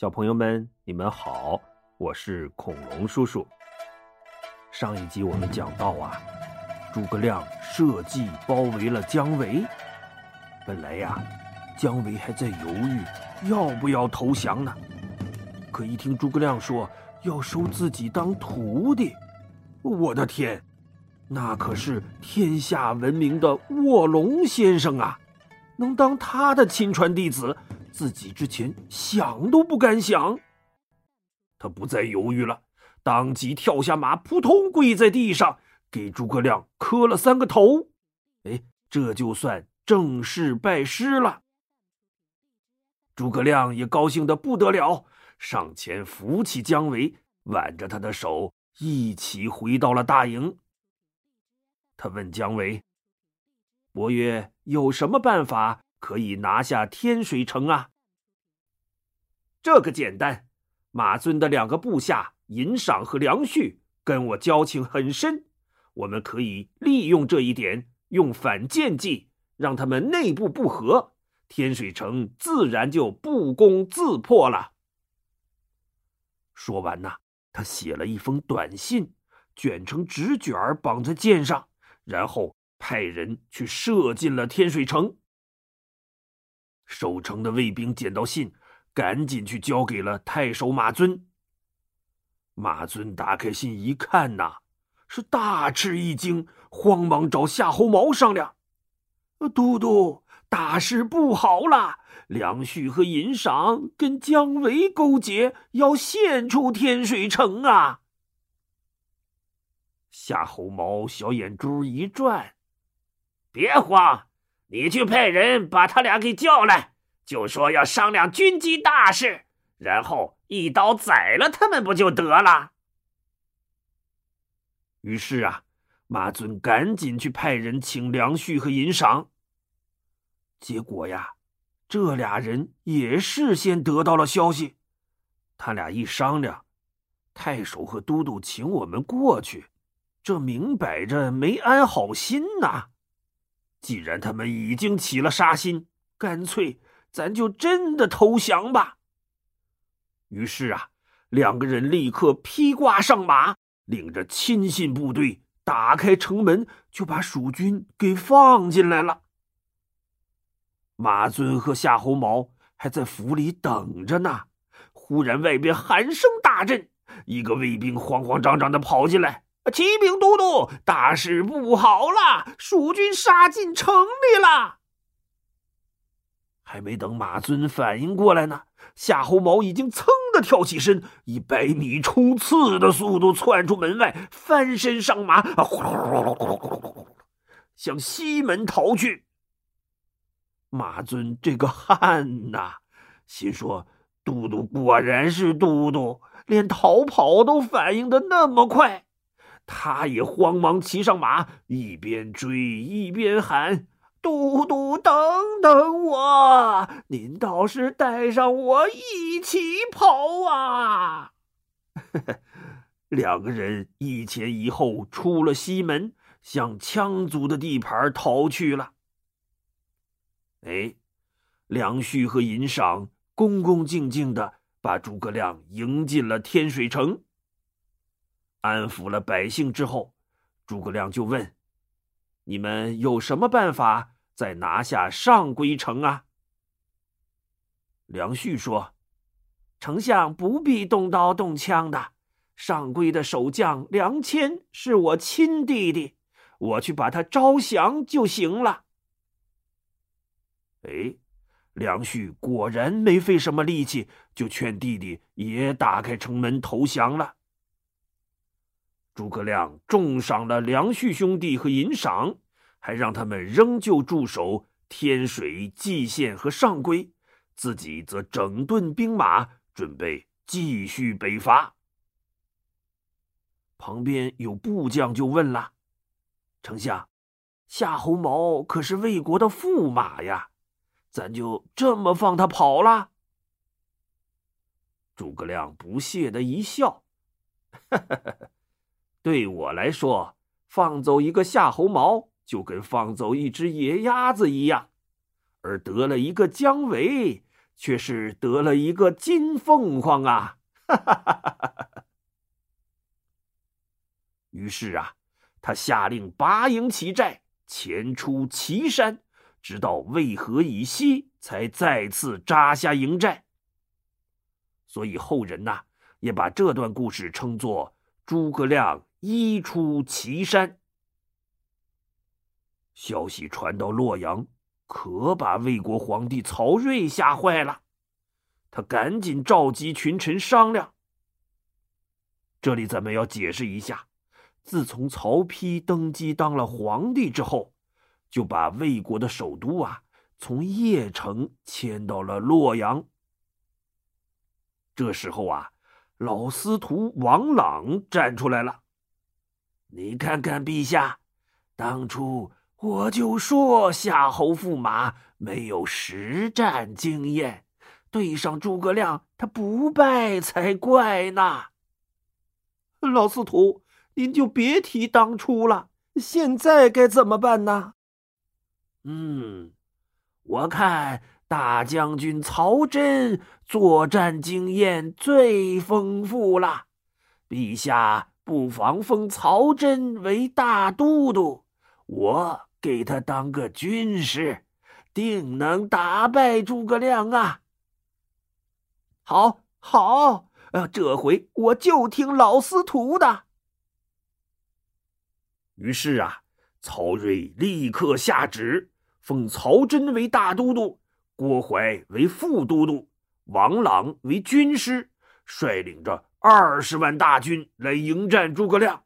小朋友们，你们好，我是恐龙叔叔。上一集我们讲到啊，诸葛亮设计包围了姜维。本来呀，姜维还在犹豫要不要投降呢。可一听诸葛亮说要收自己当徒弟，我的天，那可是天下闻名的卧龙先生啊！能当他的亲传弟子？自己之前想都不敢想。他不再犹豫了，当即跳下马，扑通跪在地上，给诸葛亮磕了三个头。哎，这就算正式拜师了。诸葛亮也高兴的不得了，上前扶起姜维，挽着他的手，一起回到了大营。他问姜维：“伯约有什么办法？”可以拿下天水城啊！这个简单，马尊的两个部下尹赏和梁旭跟我交情很深，我们可以利用这一点，用反间计，让他们内部不和，天水城自然就不攻自破了。说完呐，他写了一封短信，卷成纸卷绑在箭上，然后派人去射进了天水城。守城的卫兵捡到信，赶紧去交给了太守马尊。马尊打开信一看，呐，是大吃一惊，慌忙找夏侯茂商量：“都督，大事不好了！梁旭和尹赏跟姜维勾结，要献出天水城啊！”夏侯茂小眼珠一转：“别慌。”你去派人把他俩给叫来，就说要商量军机大事，然后一刀宰了他们不就得了？于是啊，马尊赶紧去派人请梁旭和尹赏。结果呀，这俩人也事先得到了消息，他俩一商量，太守和都督请我们过去，这明摆着没安好心呐。既然他们已经起了杀心，干脆咱就真的投降吧。于是啊，两个人立刻披挂上马，领着亲信部队打开城门，就把蜀军给放进来了。马尊和夏侯茂还在府里等着呢。忽然，外边喊声大震，一个卫兵慌慌张张的跑进来。启禀都督，大事不好了！蜀军杀进城里了。还没等马尊反应过来呢，夏侯茂已经噌的跳起身，以百米冲刺的速度窜出门外，翻身上马，向西门逃去。马尊这个汉呐，心说：都督果然是都督，连逃跑都反应的那么快。他也慌忙骑上马，一边追一边喊：“都督，等等我！您倒是带上我一起跑啊！” 两个人一前一后出了西门，向羌族的地盘逃去了。哎，梁旭和尹赏恭恭敬敬的把诸葛亮迎进了天水城。安抚了百姓之后，诸葛亮就问：“你们有什么办法再拿下上归城啊？”梁旭说：“丞相不必动刀动枪的，上归的守将梁谦是我亲弟弟，我去把他招降就行了。”哎，梁旭果然没费什么力气，就劝弟弟也打开城门投降了。诸葛亮重赏了梁旭兄弟和尹赏，还让他们仍旧驻守天水、蓟县和上归，自己则整顿兵马，准备继续北伐。旁边有部将就问了：“丞相，夏侯茂可是魏国的驸马呀，咱就这么放他跑了？”诸葛亮不屑的一笑：“哈哈哈哈。”对我来说，放走一个夏侯茂就跟放走一只野鸭子一样，而得了一个姜维，却是得了一个金凤凰啊！哈哈哈哈哈！于是啊，他下令拔营起寨，前出岐山，直到渭河以西，才再次扎下营寨。所以后人呐，也把这段故事称作“诸葛亮一出祁山”。消息传到洛阳，可把魏国皇帝曹睿吓坏了。他赶紧召集群臣商量。这里咱们要解释一下：自从曹丕登基当了皇帝之后，就把魏国的首都啊从邺城迁到了洛阳。这时候啊，老司徒王朗站出来了：“你看看，陛下，当初……”我就说夏侯驸马没有实战经验，对上诸葛亮他不败才怪呢。老司徒，您就别提当初了，现在该怎么办呢？嗯，我看大将军曹真作战经验最丰富了，陛下不妨封曹真为大都督，我。给他当个军师，定能打败诸葛亮啊！好，好，呃，这回我就听老司徒的。于是啊，曹睿立刻下旨，封曹真为大都督，郭淮为副都督，王朗为军师，率领着二十万大军来迎战诸葛亮。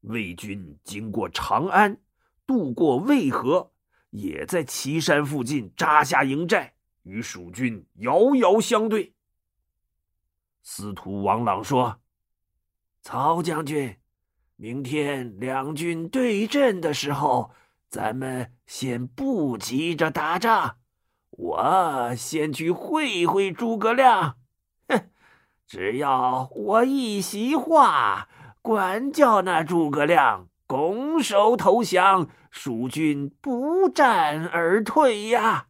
魏军经过长安，渡过渭河，也在岐山附近扎下营寨，与蜀军遥遥相对。司徒王朗说：“曹将军，明天两军对阵的时候，咱们先不急着打仗，我先去会会诸葛亮。只要我一席话。”管教那诸葛亮拱手投降，蜀军不战而退呀！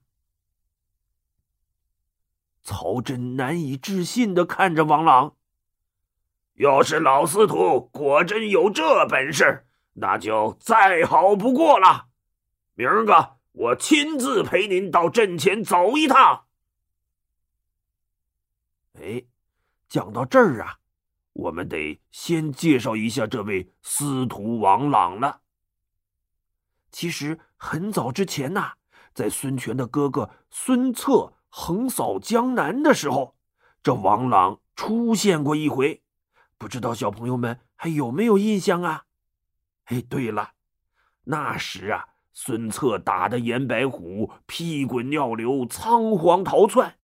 曹真难以置信的看着王朗。要是老司徒果真有这本事，那就再好不过了。明儿个我亲自陪您到阵前走一趟。哎，讲到这儿啊。我们得先介绍一下这位司徒王朗了。其实很早之前呐，在孙权的哥哥孙策横扫江南的时候，这王朗出现过一回，不知道小朋友们还有没有印象啊？哎，对了，那时啊，孙策打的严白虎屁滚尿流，仓皇逃窜。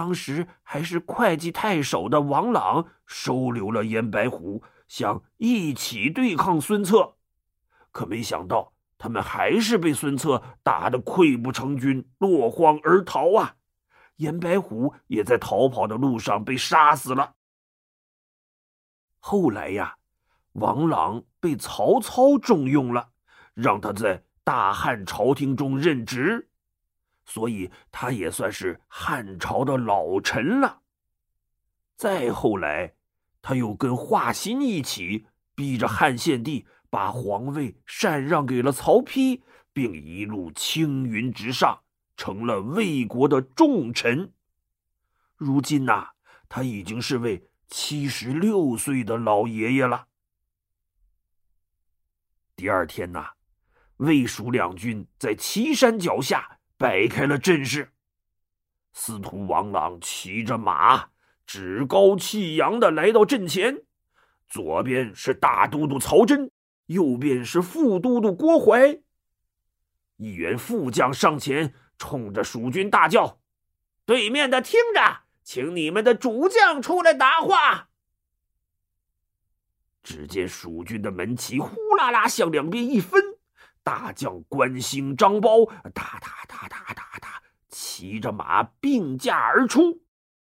当时还是会稽太守的王朗收留了严白虎，想一起对抗孙策，可没想到他们还是被孙策打得溃不成军，落荒而逃啊！严白虎也在逃跑的路上被杀死了。后来呀，王朗被曹操重用了，让他在大汉朝廷中任职。所以他也算是汉朝的老臣了。再后来，他又跟华歆一起逼着汉献帝把皇位禅让给了曹丕，并一路青云直上，成了魏国的重臣。如今呐，他已经是位七十六岁的老爷爷了。第二天呐，魏蜀两军在岐山脚下。摆开了阵势，司徒王朗骑着马，趾高气扬的来到阵前。左边是大都督曹真，右边是副都督郭淮。一员副将上前，冲着蜀军大叫：“对面的听着，请你们的主将出来答话。”只见蜀军的门旗呼啦啦向两边一分。大将关兴、张苞，大大，骑着马并驾而出。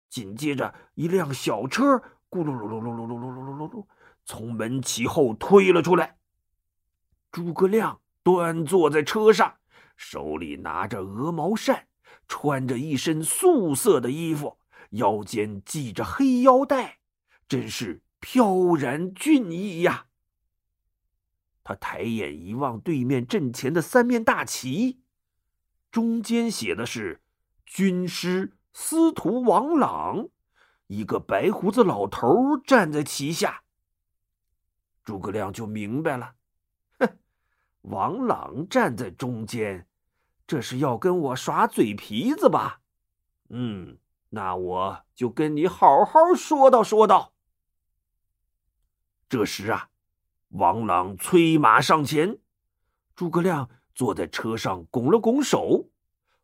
紧接着，一辆小车咕噜噜噜噜噜噜噜噜噜噜从门旗后推了出来。诸葛亮端坐在车上，手里拿着鹅毛扇，穿着一身素色的衣服，腰间系着黑腰带，真是飘然俊逸呀。他抬眼一望，对面阵前的三面大旗，中间写的是“军师司徒王朗”，一个白胡子老头站在旗下。诸葛亮就明白了，哼，王朗站在中间，这是要跟我耍嘴皮子吧？嗯，那我就跟你好好说道说道。这时啊。王朗催马上前，诸葛亮坐在车上，拱了拱手。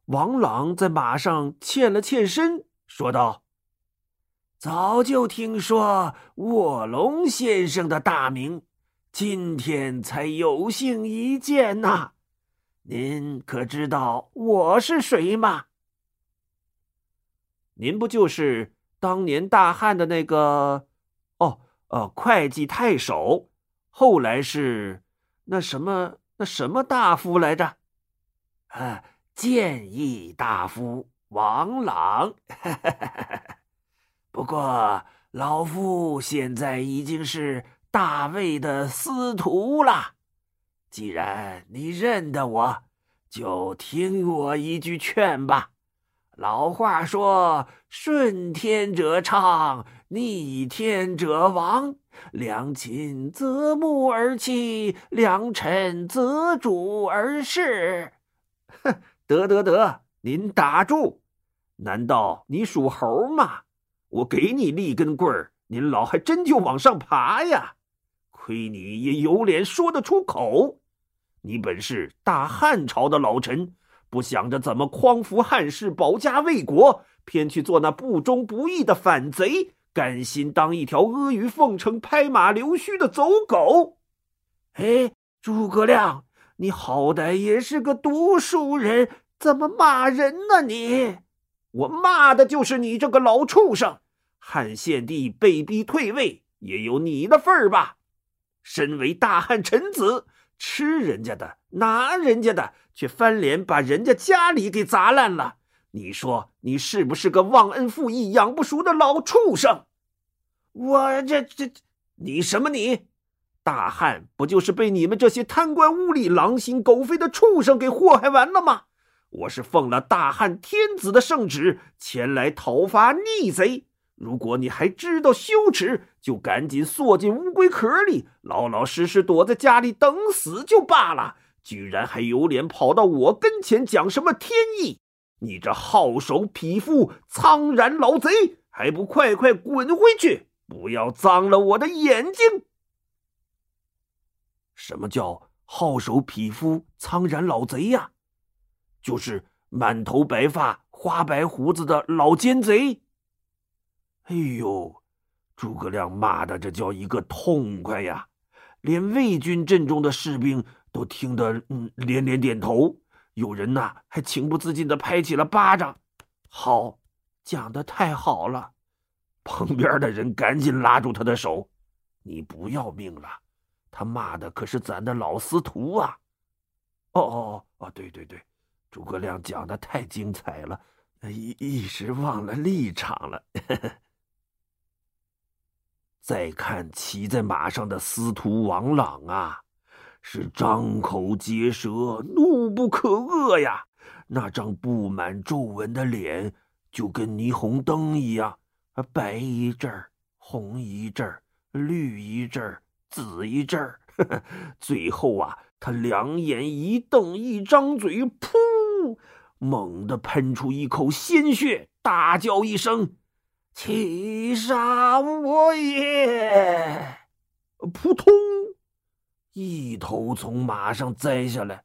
王朗在马上欠了欠身，说道：“早就听说卧龙先生的大名，今天才有幸一见呐。您可知道我是谁吗？您不就是当年大汉的那个……哦，呃，会稽太守。”后来是那什么那什么大夫来着？啊，谏议大夫王朗。不过老夫现在已经是大魏的司徒了。既然你认得我，就听我一句劝吧。老话说：“顺天者昌，逆天者亡。良禽择木而栖，良臣择主而事。”哼，得得得，您打住！难道你属猴吗？我给你立根棍儿，您老还真就往上爬呀！亏你也有脸说得出口！你本是大汉朝的老臣。不想着怎么匡扶汉室、保家卫国，偏去做那不忠不义的反贼，甘心当一条阿谀奉承、拍马溜须的走狗。哎，诸葛亮，你好歹也是个读书人，怎么骂人呢？你，我骂的就是你这个老畜生！汉献帝被逼退位，也有你的份儿吧？身为大汉臣子。吃人家的，拿人家的，却翻脸把人家家里给砸烂了。你说你是不是个忘恩负义、养不熟的老畜生？我这这，你什么你？大汉不就是被你们这些贪官污吏、狼心狗肺的畜生给祸害完了吗？我是奉了大汉天子的圣旨前来讨伐逆贼。如果你还知道羞耻，就赶紧缩进乌龟壳里，老老实实躲在家里等死就罢了。居然还有脸跑到我跟前讲什么天意？你这好手匹夫、苍然老贼，还不快快滚回去！不要脏了我的眼睛！什么叫好手匹夫、苍髯老贼呀？就是满头白发、花白胡子的老奸贼。哎呦，诸葛亮骂的这叫一个痛快呀！连魏军阵中的士兵都听得嗯连连点头，有人呐还情不自禁的拍起了巴掌。好，讲的太好了！旁边的人赶紧拉住他的手：“你不要命了？他骂的可是咱的老司徒啊！”哦哦哦，对对对，诸葛亮讲的太精彩了，一一时忘了立场了。再看骑在马上的司徒王朗啊，是张口结舌，怒不可遏呀！那张布满皱纹的脸，就跟霓虹灯一样，白一阵儿，红一阵儿，绿一阵儿，子一阵儿。最后啊，他两眼一瞪，一张嘴，噗，猛地喷出一口鲜血，大叫一声。欺杀我也！扑通，一头从马上栽下来，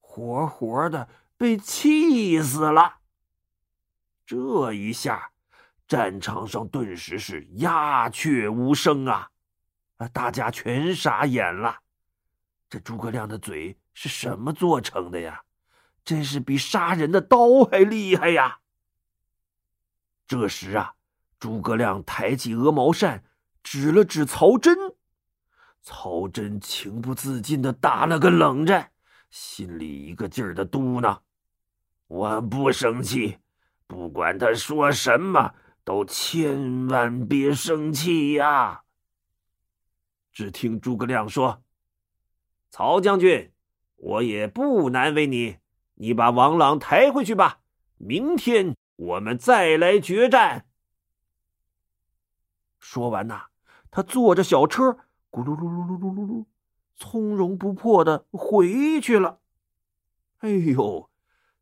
活活的被气死了。这一下，战场上顿时是鸦雀无声啊！啊，大家全傻眼了。这诸葛亮的嘴是什么做成的呀？真是比杀人的刀还厉害呀！这时啊。诸葛亮抬起鹅毛扇，指了指曹真。曹真情不自禁的打了个冷战，心里一个劲儿的嘟囔：“我不生气，不管他说什么，都千万别生气呀。”只听诸葛亮说：“曹将军，我也不难为你，你把王朗抬回去吧。明天我们再来决战。”说完呐，他坐着小车，咕噜噜噜噜噜噜噜，从容不迫的回去了。哎呦，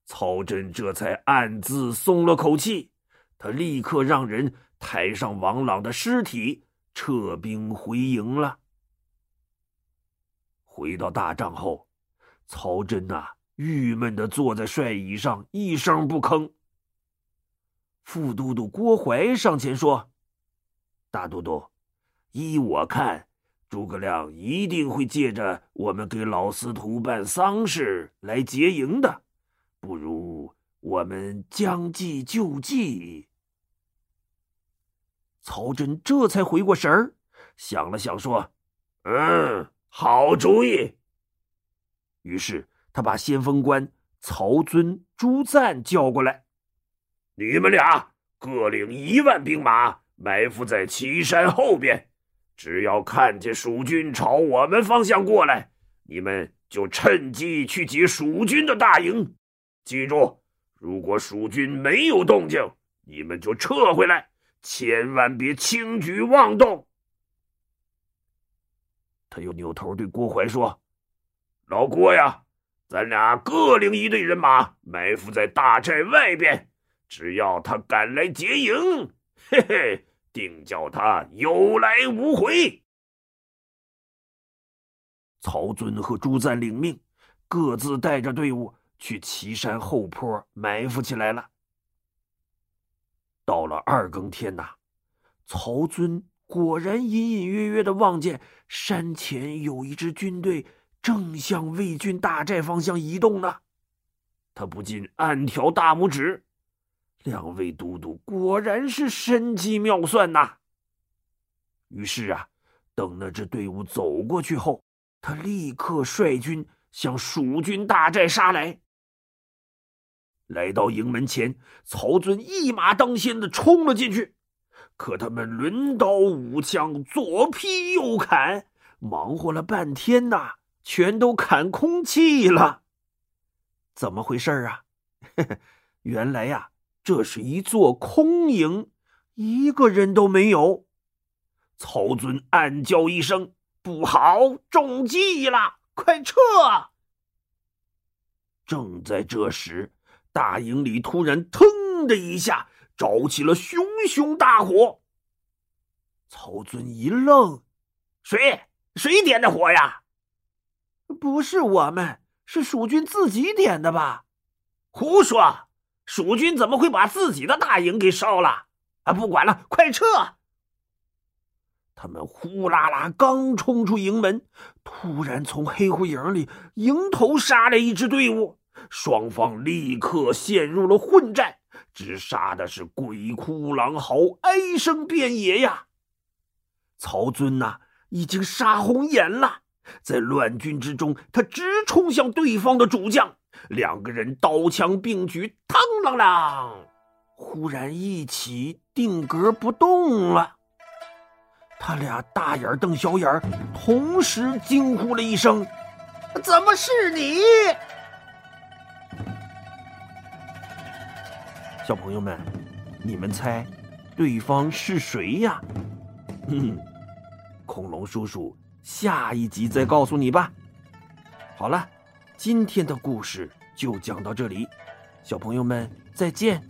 曹真这才暗自松了口气，他立刻让人抬上王朗的尸体，撤兵回营了。回到大帐后，曹真呐，郁闷的坐在帅椅上，一声不吭。副都督郭淮上前说：“大都督，依我看，诸葛亮一定会借着我们给老司徒办丧事来劫营的，不如我们将计就计。”曹真这才回过神儿，想了想说：“嗯。”好主意。于是他把先锋官曹遵、朱赞叫过来，你们俩各领一万兵马，埋伏在岐山后边。只要看见蜀军朝我们方向过来，你们就趁机去劫蜀军的大营。记住，如果蜀军没有动静，你们就撤回来，千万别轻举妄动。他又扭头对郭淮说：“老郭呀，咱俩各领一队人马，埋伏在大寨外边。只要他敢来劫营，嘿嘿，定叫他有来无回。”曹遵和朱赞领命，各自带着队伍去岐山后坡埋伏起来了。到了二更天呐，曹遵。果然隐隐约约的望见山前有一支军队正向魏军大寨方向移动呢，他不禁暗挑大拇指。两位都督果然是神机妙算呐。于是啊，等那支队伍走过去后，他立刻率军向蜀军大寨杀来。来到营门前，曹遵一马当先的冲了进去。可他们抡刀舞枪，左劈右砍，忙活了半天呐，全都砍空气了。怎么回事啊？原来呀，这是一座空营，一个人都没有。曹遵暗叫一声：“不好，中计了！快撤！”正在这时，大营里突然腾的一下。着起了熊熊大火。曹遵一愣：“谁？谁点的火呀？”“不是我们，是蜀军自己点的吧？”“胡说！蜀军怎么会把自己的大营给烧了？”“啊，不管了，快撤！”他们呼啦啦刚冲出营门，突然从黑虎营里迎头杀来一支队伍，双方立刻陷入了混战。只杀的是鬼哭狼嚎，哀声遍野呀！曹遵呐，已经杀红眼了，在乱军之中，他直冲向对方的主将，两个人刀枪并举，嘡啷啷，忽然一起定格不动了。他俩大眼瞪小眼，同时惊呼了一声：“怎么是你？”小朋友们，你们猜，对方是谁呀？嗯，恐龙叔叔下一集再告诉你吧。好了，今天的故事就讲到这里，小朋友们再见。